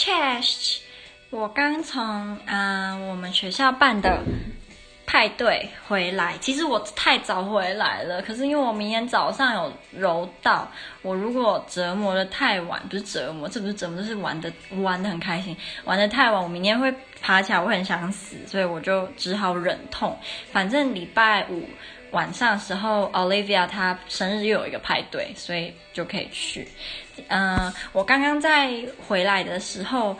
Chest，我刚从嗯我们学校办的派对回来。其实我太早回来了，可是因为我明天早上有柔道，我如果折磨得太晚，不是折磨，这不是折磨，这是玩的玩得很开心。玩得太晚，我明天会爬起来，我很想死，所以我就只好忍痛。反正礼拜五。晚上的时候，Olivia 她生日又有一个派对，所以就可以去。嗯、我刚刚在回来的时候，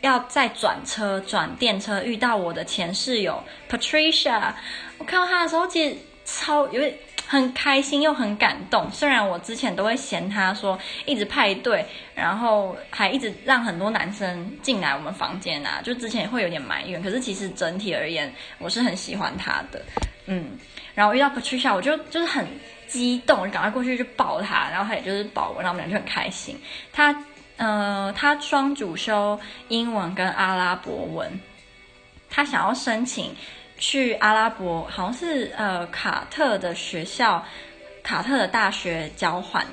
要再转车转电车，遇到我的前室友 Patricia。我看到她的时候，其实超有点很开心又很感动。虽然我之前都会嫌他说一直派对，然后还一直让很多男生进来我们房间啊，就之前也会有点埋怨。可是其实整体而言，我是很喜欢他的。嗯。然后遇到 Patricia，我就就是很激动，就赶快过去就抱他，然后他也就是抱我，然后我们俩就很开心。他呃，他双主修英文跟阿拉伯文，他想要申请去阿拉伯，好像是呃卡特的学校，卡特的大学交换。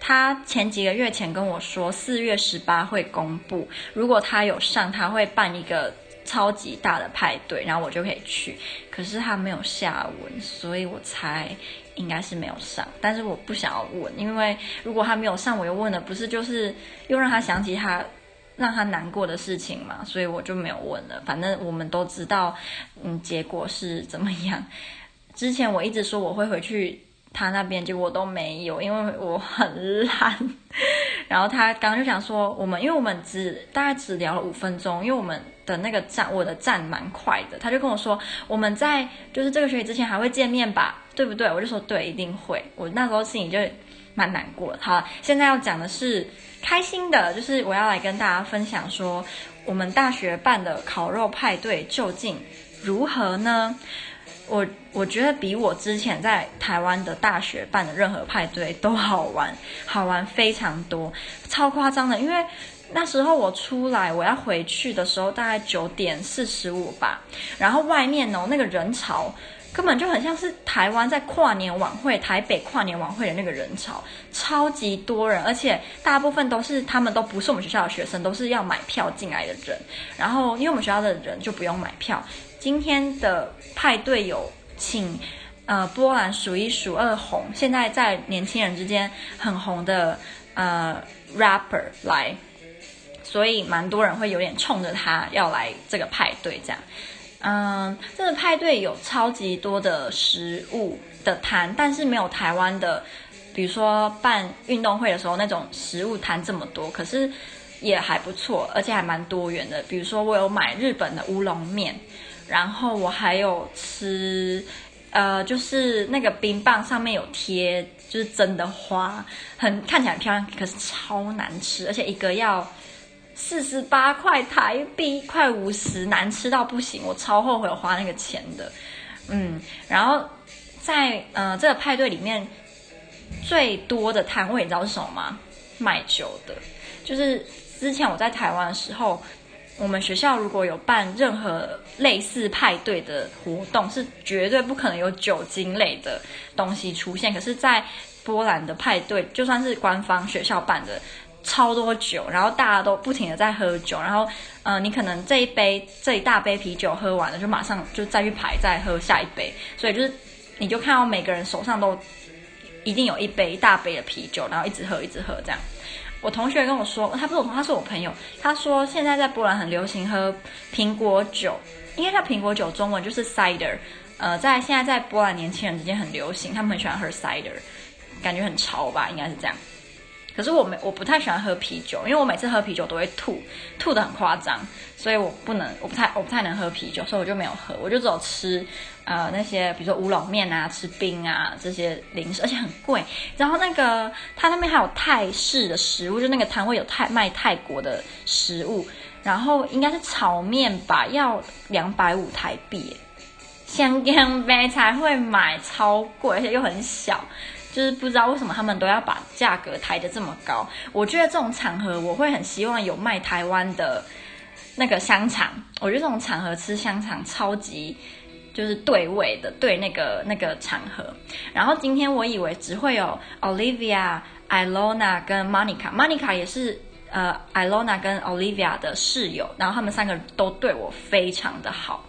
他前几个月前跟我说，四月十八会公布，如果他有上，他会办一个。超级大的派对，然后我就可以去。可是他没有下文，所以我猜应该是没有上。但是我不想要问，因为如果他没有上，我又问了，不是就是又让他想起他让他难过的事情嘛？所以我就没有问了。反正我们都知道，嗯，结果是怎么样。之前我一直说我会回去他那边，结果我都没有，因为我很懒。然后他刚刚就想说，我们因为我们只大概只聊了五分钟，因为我们。的那个站，我的站蛮快的，他就跟我说，我们在就是这个学期之前还会见面吧，对不对？我就说对，一定会。我那时候心里就蛮难过的。好，现在要讲的是开心的，就是我要来跟大家分享说，我们大学办的烤肉派对究竟如何呢？我我觉得比我之前在台湾的大学办的任何派对都好玩，好玩非常多，超夸张的，因为。那时候我出来，我要回去的时候大概九点四十五吧，然后外面哦那个人潮根本就很像是台湾在跨年晚会，台北跨年晚会的那个人潮，超级多人，而且大部分都是他们都不是我们学校的学生，都是要买票进来的人。然后因为我们学校的人就不用买票，今天的派对有请呃波兰数一数二红，现在在年轻人之间很红的呃 rapper 来。所以蛮多人会有点冲着他要来这个派对这样，嗯，这个派对有超级多的食物的摊，但是没有台湾的，比如说办运动会的时候那种食物摊这么多，可是也还不错，而且还蛮多元的。比如说我有买日本的乌龙面，然后我还有吃，呃，就是那个冰棒上面有贴，就是真的花，很看起来很漂亮，可是超难吃，而且一个要。四十八块台币，快五十，难吃到不行，我超后悔花那个钱的。嗯，然后在呃这个派对里面最多的摊位，你知道是什么吗？卖酒的。就是之前我在台湾的时候，我们学校如果有办任何类似派对的活动，是绝对不可能有酒精类的东西出现。可是，在波兰的派对，就算是官方学校办的。超多酒，然后大家都不停的在喝酒，然后，呃，你可能这一杯这一大杯啤酒喝完了，就马上就再去排再喝下一杯，所以就是，你就看到每个人手上都一定有一杯大杯的啤酒，然后一直喝一直喝这样。我同学跟我说，他不是我，他是我朋友，他说现在在波兰很流行喝苹果酒，因为它苹果酒中文就是 cider，呃，在现在在波兰年轻人之间很流行，他们很喜欢喝 cider，感觉很潮吧，应该是这样。可是我没我不太喜欢喝啤酒，因为我每次喝啤酒都会吐，吐得很夸张，所以我不能，我不太我不太能喝啤酒，所以我就没有喝，我就只有吃，呃那些比如说乌龙面啊，吃冰啊这些零食，而且很贵。然后那个它那边还有泰式的食物，就那个摊位有泰卖泰国的食物，然后应该是炒面吧，要两百五台币，香香杯才会买，超贵，而且又很小。就是不知道为什么他们都要把价格抬得这么高。我觉得这种场合，我会很希望有卖台湾的那个香肠。我觉得这种场合吃香肠超级就是对味的，对那个那个场合。然后今天我以为只会有 Olivia、Ilona 跟 Monica，Monica 也是呃，Ilona 跟 Olivia 的室友，然后他们三个都对我非常的好。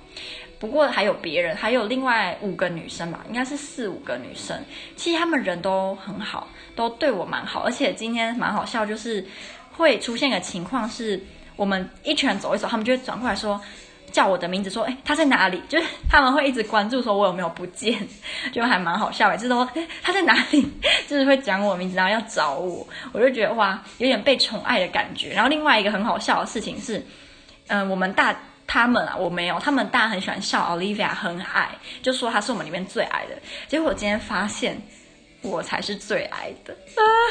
不过还有别人，还有另外五个女生吧，应该是四五个女生。其实他们人都很好，都对我蛮好。而且今天蛮好笑，就是会出现个情况是，我们一群人走一走，他们就会转过来说，叫我的名字，说，哎，他在哪里？就是他们会一直关注，说我有没有不见，就还蛮好笑。每次都说，他在哪里？就是会讲我名字，然后要找我，我就觉得哇，有点被宠爱的感觉。然后另外一个很好笑的事情是，嗯、我们大。他们啊，我没有。他们大家很喜欢笑 Olivia 很矮，就说她是我们里面最矮的。结果我今天发现，我才是最矮的，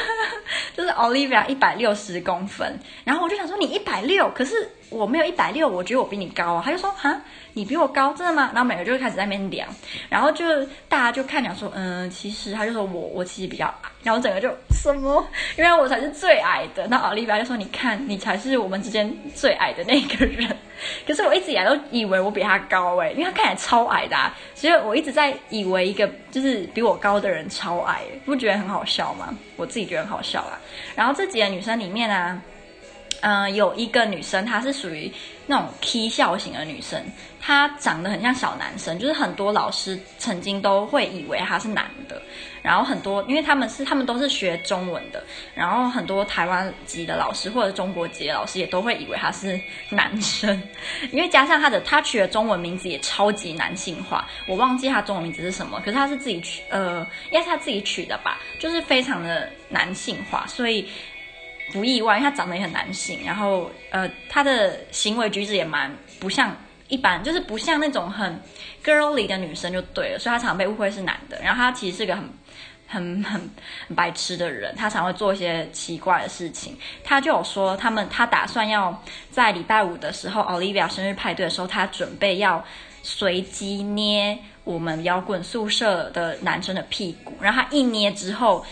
就是 Olivia 一百六十公分。然后我就想说，你一百六，可是我没有一百六，我觉得我比你高啊。他就说，哈。你比我高，真的吗？然后每个就开始在那边量，然后就大家就看讲说，嗯，其实他就说我我其实比较矮，然后整个就什么，因为我才是最矮的。那奥利维亚就说，你看你才是我们之间最矮的那个人。可是我一直以来都以为我比他高哎，因为他看起来超矮的，啊，所以我一直在以为一个就是比我高的人超矮，不觉得很好笑吗？我自己觉得很好笑啊。然后这几个女生里面啊。嗯、有一个女生，她是属于那种 K 笑型的女生，她长得很像小男生，就是很多老师曾经都会以为她是男的，然后很多，因为他们是他们都是学中文的，然后很多台湾籍的老师或者中国籍的老师也都会以为他是男生，因为加上他的他取的中文名字也超级男性化，我忘记他中文名字是什么，可是他是自己取，呃，应该是他自己取的吧，就是非常的男性化，所以。不意外，他长得也很男性，然后呃，他的行为举止也蛮不像一般，就是不像那种很 girlly 的女生就对了，所以他常被误会是男的。然后他其实是个很很很很白痴的人，他常会做一些奇怪的事情。他就有说，他们他打算要在礼拜五的时候，Olivia 生日派对的时候，他准备要随机捏我们摇滚宿舍的男生的屁股，然后他一捏之后。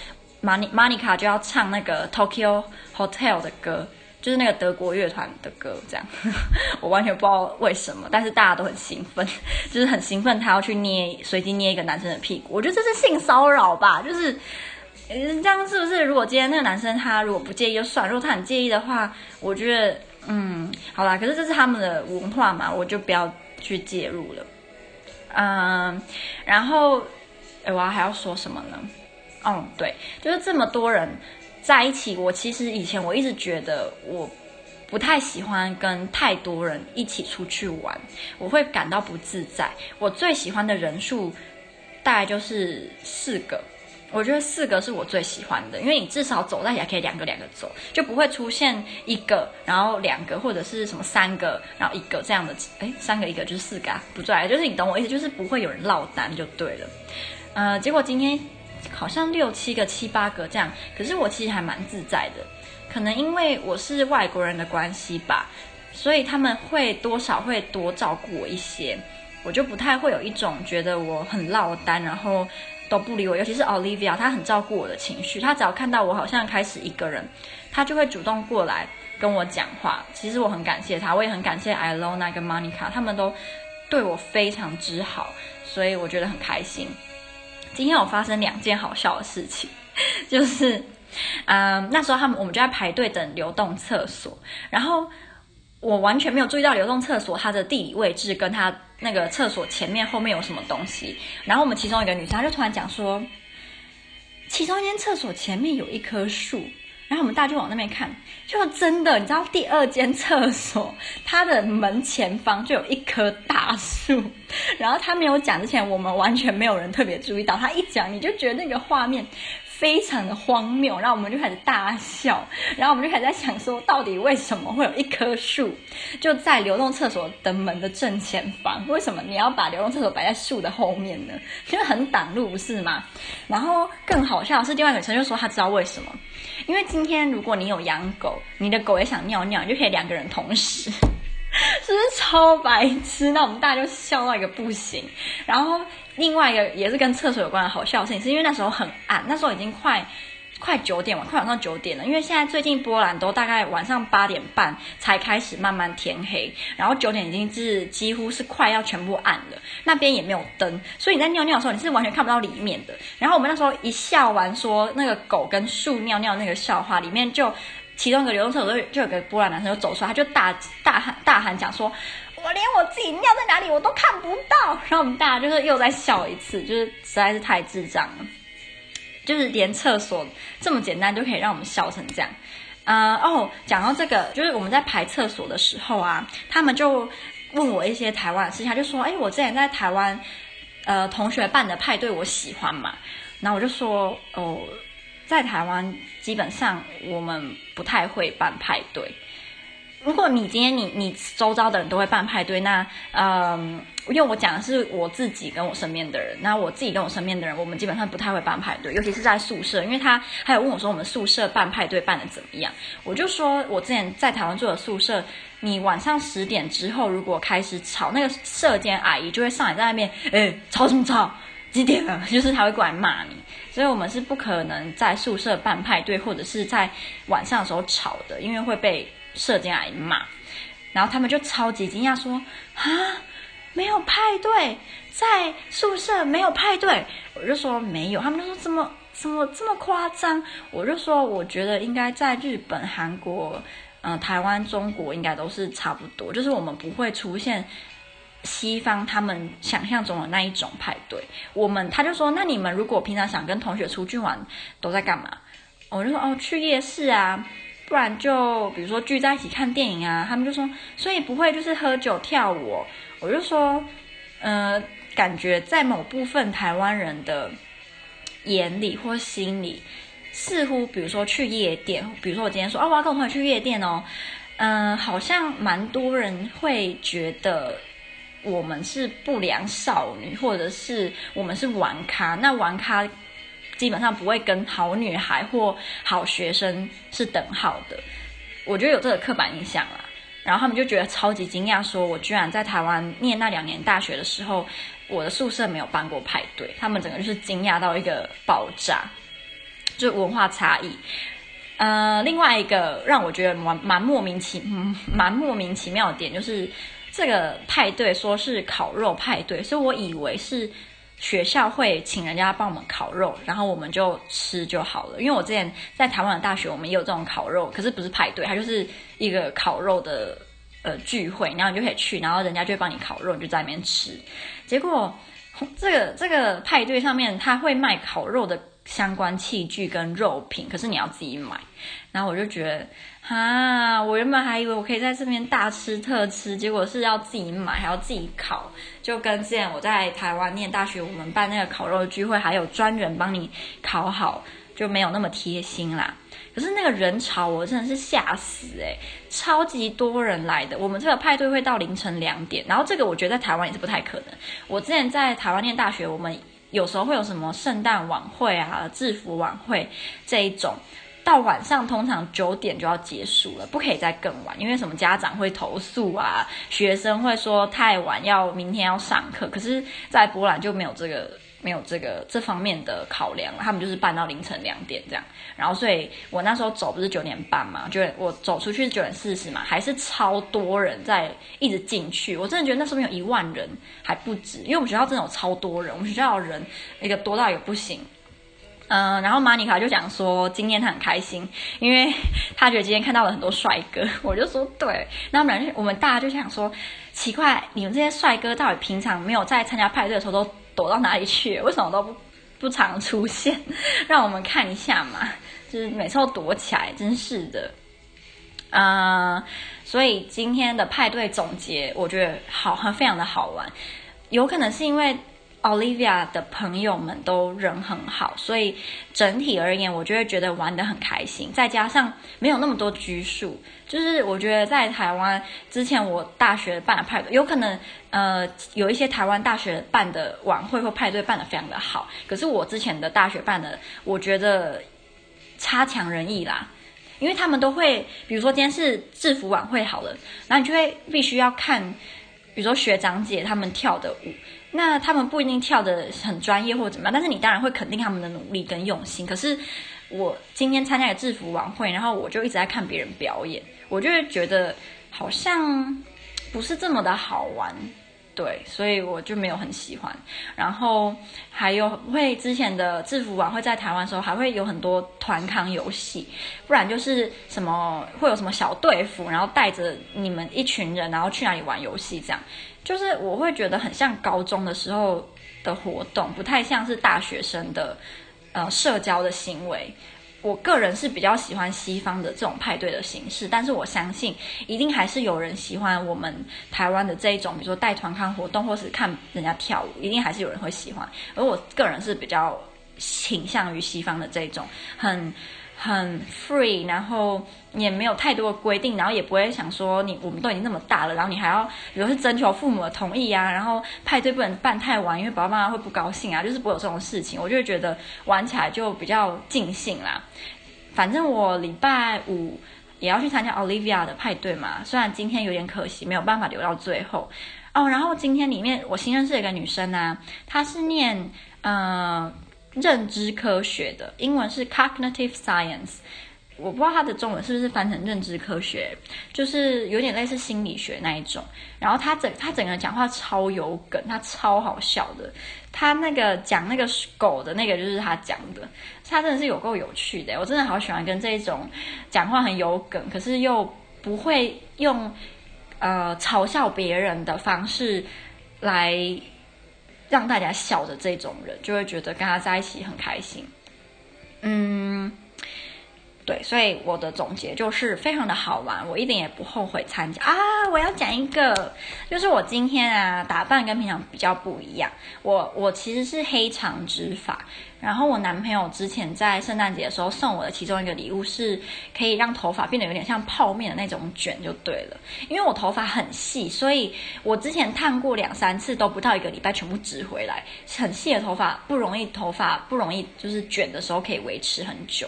Monica 就要唱那个 Tokyo Hotel 的歌，就是那个德国乐团的歌，这样 我完全不知道为什么，但是大家都很兴奋，就是很兴奋，他要去捏随机捏一个男生的屁股，我觉得这是性骚扰吧，就是这样是不是？如果今天那个男生他如果不介意就算，如果他很介意的话，我觉得嗯，好啦，可是这是他们的文化嘛，我就不要去介入了，嗯，然后哎，我还要说什么呢？嗯，对，就是这么多人在一起。我其实以前我一直觉得我不太喜欢跟太多人一起出去玩，我会感到不自在。我最喜欢的人数大概就是四个，我觉得四个是我最喜欢的，因为你至少走在一起可以两个两个走，就不会出现一个然后两个或者是什么三个然后一个这样的。诶，三个一个就是四个啊，不对，就是你懂我意思，就是不会有人落单就对了。呃，结果今天。好像六七个、七八个这样，可是我其实还蛮自在的，可能因为我是外国人的关系吧，所以他们会多少会多照顾我一些，我就不太会有一种觉得我很落单，然后都不理我。尤其是 Olivia，她很照顾我的情绪，她只要看到我好像开始一个人，她就会主动过来跟我讲话。其实我很感谢她，我也很感谢 Ilona 跟 Monica，他们都对我非常之好，所以我觉得很开心。今天有发生两件好笑的事情，就是，嗯、那时候他们我们就在排队等流动厕所，然后我完全没有注意到流动厕所它的地理位置跟它那个厕所前面后面有什么东西，然后我们其中一个女生她就突然讲说，其中一间厕所前面有一棵树。然后我们大家就往那边看，就真的，你知道第二间厕所它的门前方就有一棵大树。然后他没有讲之前，我们完全没有人特别注意到。他一讲，你就觉得那个画面非常的荒谬。然后我们就开始大笑。然后我们就开始在想说，到底为什么会有一棵树就在流动厕所的门的正前方？为什么你要把流动厕所摆在树的后面呢？因为很挡路，不是吗？然后更好笑的是，另外一个女生就说她知道为什么。因为今天如果你有养狗，你的狗也想尿尿，你就可以两个人同时，是不是超白痴？那我们大家就笑到一个不行。然后另外一个也是跟厕所有关的好笑的事情，是因为那时候很暗，那时候已经快。快九点了，快晚上九点了。因为现在最近波兰都大概晚上八点半才开始慢慢天黑，然后九点已经是几乎是快要全部暗了。那边也没有灯，所以你在尿尿的时候你是完全看不到里面的。然后我们那时候一笑完说那个狗跟树尿尿那个笑话，里面就其中一个流动厕所就就有个波兰男生就走出来，他就大大喊大喊讲说：“我连我自己尿在哪里我都看不到。”然后我们大家就是又在笑一次，就是实在是太智障了，就是连厕所这么简单就可以让我们笑成这样。呃哦，讲到这个，就是我们在排厕所的时候啊，他们就问我一些台湾的事情，他就说：“哎，我之前在台湾，呃，同学办的派对，我喜欢嘛。”然后我就说：“哦，在台湾基本上我们不太会办派对。如果你今天你你周遭的人都会办派对，那嗯。”因为我讲的是我自己跟我身边的人，那我自己跟我身边的人，我们基本上不太会办派对，尤其是在宿舍，因为他还有问我说我们宿舍办派对办得怎么样，我就说我之前在台湾住的宿舍，你晚上十点之后如果开始吵，那个舍监阿姨就会上来在那边，哎，吵什么吵？几点了？就是他会过来骂你，所以我们是不可能在宿舍办派对或者是在晚上的时候吵的，因为会被舍监来骂，然后他们就超级惊讶说啊。没有派对，在宿舍没有派对，我就说没有，他们就说怎么怎么这么夸张？我就说我觉得应该在日本、韩国、嗯、台湾、中国应该都是差不多，就是我们不会出现西方他们想象中的那一种派对。我们他就说，那你们如果平常想跟同学出去玩，都在干嘛？我就说哦，去夜市啊，不然就比如说聚在一起看电影啊。他们就说，所以不会就是喝酒跳舞。我就说，呃，感觉在某部分台湾人的眼里或心里，似乎比如说去夜店，比如说我今天说，哦，我要跟我同学去夜店哦，嗯、好像蛮多人会觉得我们是不良少女，或者是我们是玩咖。那玩咖基本上不会跟好女孩或好学生是等号的。我觉得有这个刻板印象啦。然后他们就觉得超级惊讶，说我居然在台湾念那两年大学的时候，我的宿舍没有办过派对。他们整个就是惊讶到一个爆炸，就文化差异。呃，另外一个让我觉得蛮蛮莫名其嗯蛮莫名其妙的点，就是这个派对说是烤肉派对，所以我以为是。学校会请人家帮我们烤肉，然后我们就吃就好了。因为我之前在台湾的大学，我们也有这种烤肉，可是不是派对，它就是一个烤肉的呃聚会，然后你就可以去，然后人家就会帮你烤肉，你就在那边吃。结果这个这个派对上面他会卖烤肉的相关器具跟肉品，可是你要自己买。然后我就觉得。啊！我原本还以为我可以在这边大吃特吃，结果是要自己买，还要自己烤，就跟之前我在台湾念大学，我们办那个烤肉聚会，还有专人帮你烤好，就没有那么贴心啦。可是那个人潮，我真的是吓死诶、超级多人来的。我们这个派对会到凌晨两点，然后这个我觉得在台湾也是不太可能。我之前在台湾念大学，我们有时候会有什么圣诞晚会啊、制服晚会这一种。到晚上通常九点就要结束了，不可以再更晚，因为什么家长会投诉啊，学生会说太晚要明天要上课。可是，在波兰就没有这个没有这个这方面的考量，他们就是办到凌晨两点这样。然后，所以我那时候走不是九点半嘛，就我走出去是九点四十嘛，还是超多人在一直进去。我真的觉得那时候有一万人还不止，因为我们学校真的有超多人，我们学校的人一个多到也不行。嗯，然后玛尼卡就讲说，今天她很开心，因为她觉得今天看到了很多帅哥。我就说对，那我们我们大家就想说，奇怪，你们这些帅哥到底平常没有在参加派对的时候都躲到哪里去？为什么都不不常出现？让我们看一下嘛，就是每次都躲起来，真是的。嗯，所以今天的派对总结，我觉得好，非常的好玩，有可能是因为。Olivia 的朋友们都人很好，所以整体而言，我就会觉得玩得很开心。再加上没有那么多拘束，就是我觉得在台湾之前，我大学办的派对，有可能呃有一些台湾大学办的晚会或派对办得非常的好，可是我之前的大学办的，我觉得差强人意啦。因为他们都会，比如说今天是制服晚会好了，然后你就会必须要看，比如说学长姐他们跳的舞。那他们不一定跳的很专业或者怎么样，但是你当然会肯定他们的努力跟用心。可是我今天参加了制服晚会，然后我就一直在看别人表演，我就会觉得好像不是这么的好玩。对，所以我就没有很喜欢。然后还有会之前的制服晚会在台湾的时候，还会有很多团康游戏，不然就是什么会有什么小队服，然后带着你们一群人，然后去哪里玩游戏，这样就是我会觉得很像高中的时候的活动，不太像是大学生的呃社交的行为。我个人是比较喜欢西方的这种派对的形式，但是我相信一定还是有人喜欢我们台湾的这一种，比如说带团看活动，或是看人家跳舞，一定还是有人会喜欢。而我个人是比较倾向于西方的这种很。很 free，然后也没有太多的规定，然后也不会想说你我们都已经那么大了，然后你还要比如是征求父母的同意啊，然后派对不能办太晚，因为爸爸妈妈会不高兴啊，就是不会有这种事情，我就会觉得玩起来就比较 尽兴啦。反正我礼拜五也要去参加 Olivia 的派对嘛，虽然今天有点可惜，没有办法留到最后哦。然后今天里面我新认识一个女生啊，她是念嗯。呃认知科学的英文是 cognitive science，我不知道它的中文是不是翻成认知科学，就是有点类似心理学那一种。然后他整他整个讲话超有梗，他超好笑的。他那个讲那个狗的那个就是他讲的，他真的是有够有趣的。我真的好喜欢跟这种讲话很有梗，可是又不会用呃嘲笑别人的方式来。让大家笑的这种人，就会觉得跟他在一起很开心。嗯，对，所以我的总结就是非常的好玩，我一点也不后悔参加啊！我要讲一个，就是我今天啊打扮跟平常比较不一样，我我其实是黑长直发。然后我男朋友之前在圣诞节的时候送我的其中一个礼物是可以让头发变得有点像泡面的那种卷就对了，因为我头发很细，所以我之前烫过两三次都不到一个礼拜全部直回来，很细的头发不容易头发不容易就是卷的时候可以维持很久。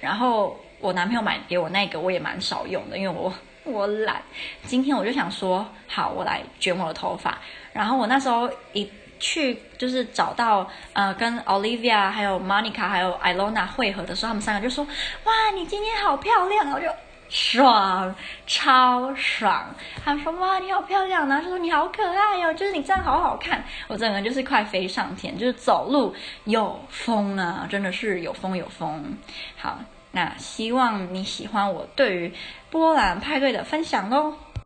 然后我男朋友买给我那个我也蛮少用的，因为我我懒。今天我就想说好，我来卷我的头发。然后我那时候一。去就是找到呃跟 Olivia 还有 Monica 还有 Ilona 会合的时候，他们三个就说：“哇，你今天好漂亮！”我就爽，超爽。他们说：“哇，你好漂亮！”然后就说：“你好可爱哦，就是你这样好好看。”我整个人就是快飞上天，就是走路有风啊，真的是有风有风。好，那希望你喜欢我对于波兰派对的分享喽。